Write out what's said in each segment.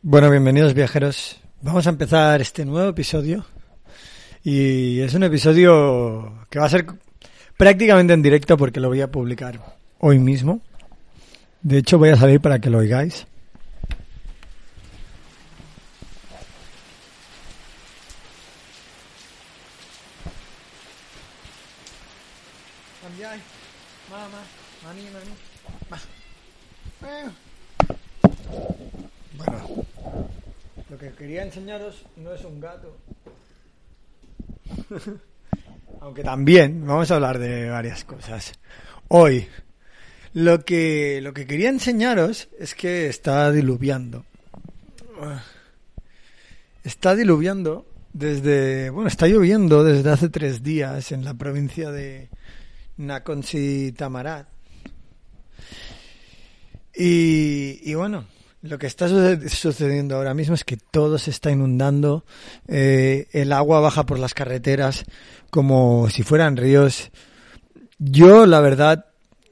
bueno, bienvenidos viajeros. Vamos a empezar este nuevo episodio. Y es un episodio que va a ser prácticamente en directo porque lo voy a publicar hoy mismo. De hecho, voy a salir para que lo oigáis. Quería enseñaros no es un gato. Aunque también vamos a hablar de varias cosas. Hoy, lo que, lo que quería enseñaros es que está diluviando. Está diluviando desde, bueno, está lloviendo desde hace tres días en la provincia de Nakonsi Tamarat. Y bueno, lo que está sucediendo ahora mismo es que todo se está inundando, eh, el agua baja por las carreteras como si fueran ríos. Yo, la verdad,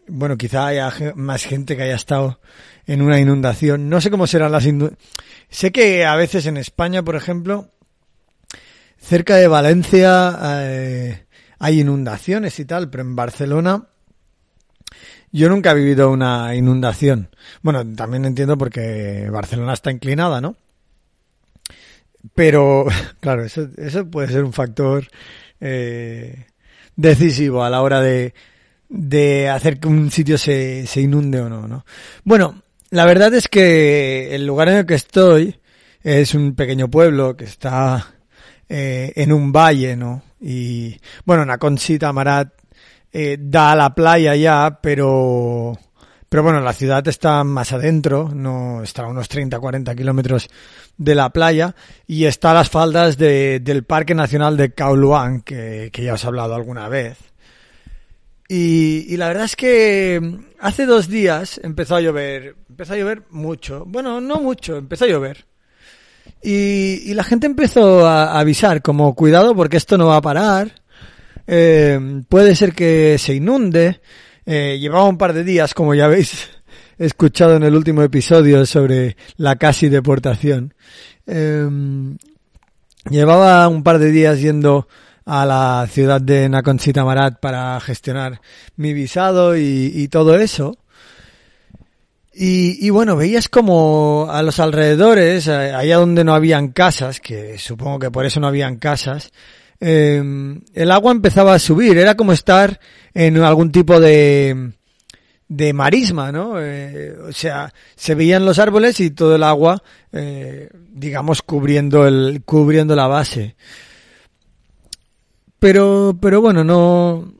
bueno, quizá haya más gente que haya estado en una inundación. No sé cómo serán las inundaciones. Sé que a veces en España, por ejemplo, cerca de Valencia eh, hay inundaciones y tal, pero en Barcelona yo nunca he vivido una inundación. Bueno, también entiendo porque Barcelona está inclinada, ¿no? Pero, claro, eso, eso puede ser un factor eh, decisivo a la hora de, de hacer que un sitio se, se inunde o no, ¿no? Bueno, la verdad es que el lugar en el que estoy es un pequeño pueblo que está eh, en un valle, ¿no? Y bueno, Naconchita Marat eh, da a la playa ya, pero, pero bueno, la ciudad está más adentro, no está a unos 30, 40 kilómetros de la playa y está a las faldas de, del Parque Nacional de Kauluan, que, que ya os he hablado alguna vez. Y, y, la verdad es que hace dos días empezó a llover, empezó a llover mucho, bueno, no mucho, empezó a llover. Y, y la gente empezó a avisar, como cuidado porque esto no va a parar, eh, puede ser que se inunde. Eh, llevaba un par de días, como ya habéis escuchado en el último episodio sobre la casi deportación. Eh, llevaba un par de días yendo a la ciudad de Naconchita Marat para gestionar mi visado y, todo eso. Y, y, bueno, veías como a los alrededores, eh, allá donde no habían casas, que supongo que por eso no habían casas, eh, el agua empezaba a subir, era como estar en algún tipo de, de marisma, ¿no? Eh, o sea, se veían los árboles y todo el agua, eh, digamos, cubriendo el, cubriendo la base. Pero, pero bueno, no,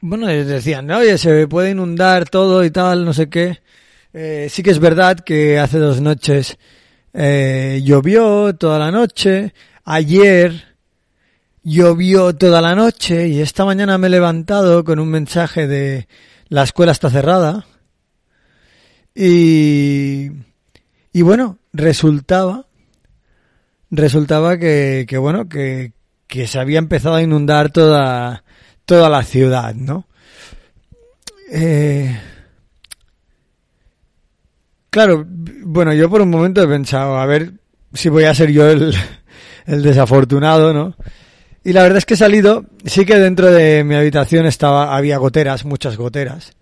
bueno, decían, ¿no? oye, se puede inundar todo y tal, no sé qué. Eh, sí que es verdad que hace dos noches llovió toda la noche. Ayer Llovió toda la noche y esta mañana me he levantado con un mensaje de la escuela está cerrada. Y, y bueno, resultaba, resultaba que, que bueno, que, que se había empezado a inundar toda, toda la ciudad, ¿no? Eh, claro, bueno, yo por un momento he pensado, a ver si voy a ser yo el, el desafortunado, ¿no? Y la verdad es que he salido, sí que dentro de mi habitación estaba, había goteras, muchas goteras,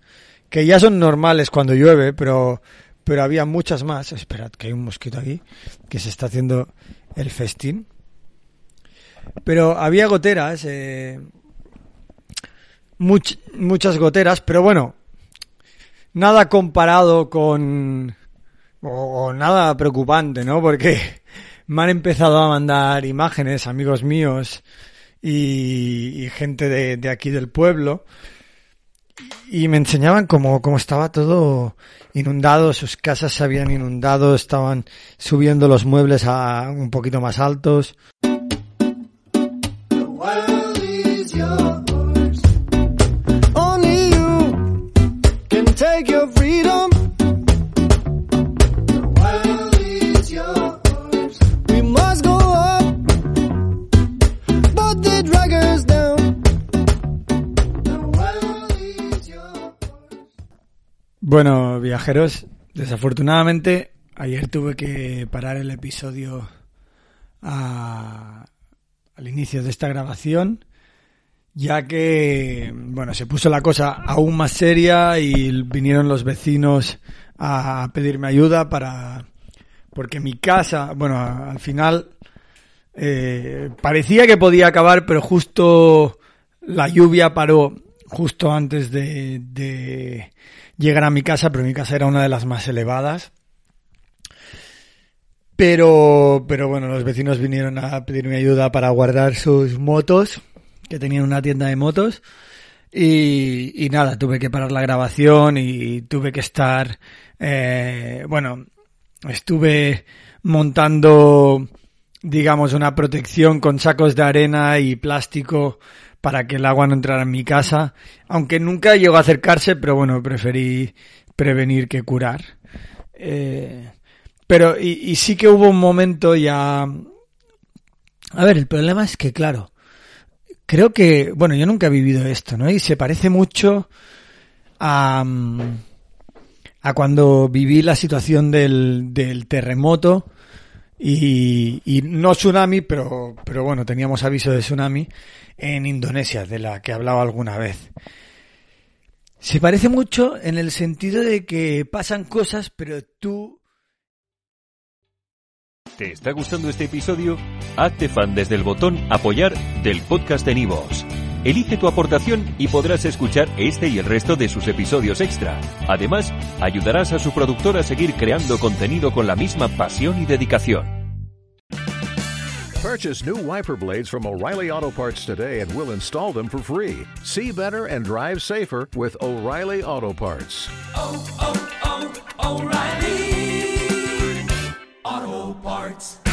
que ya son normales cuando llueve, pero, pero había muchas más. Esperad, que hay un mosquito aquí, que se está haciendo el festín. Pero había goteras, eh, muchas goteras, pero bueno, nada comparado con, o nada preocupante, ¿no? Porque me han empezado a mandar imágenes, amigos míos, y, gente de, de, aquí del pueblo. y me enseñaban cómo, cómo estaba todo inundado, sus casas se habían inundado, estaban subiendo los muebles a un poquito más altos. Bueno, viajeros, desafortunadamente ayer tuve que parar el episodio al inicio de esta grabación, ya que, bueno, se puso la cosa aún más seria y vinieron los vecinos a pedirme ayuda para, porque mi casa, bueno, al final eh, parecía que podía acabar, pero justo la lluvia paró justo antes de llegar a mi casa, pero mi casa era una de las más elevadas. Pero, pero bueno, los vecinos vinieron a pedirme ayuda para guardar sus motos, que tenían una tienda de motos. Y, nada, tuve que parar la grabación y tuve que estar, eh, bueno, estuve montando, digamos, una protección con sacos de arena y plástico para que el agua no entrara en mi casa, aunque nunca llegó a acercarse, pero bueno, preferí prevenir que curar. Eh, pero, y, sí que hubo un momento ya... A ver, el problema es que, claro, creo que, bueno, yo nunca he vivido esto, ¿no? Y se parece mucho a, a cuando viví la situación del, del terremoto y, y, no tsunami, pero, pero bueno, teníamos aviso de tsunami en Indonesia, de la que hablaba alguna vez. Se parece mucho en el sentido de que pasan cosas, pero tú... ¿Te está gustando este episodio? Hazte fan desde el botón apoyar del podcast de Nivos. Elige tu aportación y podrás escuchar este y el resto de sus episodios extra. Además, ayudarás a su productor a seguir creando contenido con la misma pasión y dedicación. Purchase new wiper blades from O'Reilly Auto Parts today and we'll install them for free. See better and drive safer with O'Reilly Auto Parts. Oh, oh, oh, O'Reilly Auto Parts.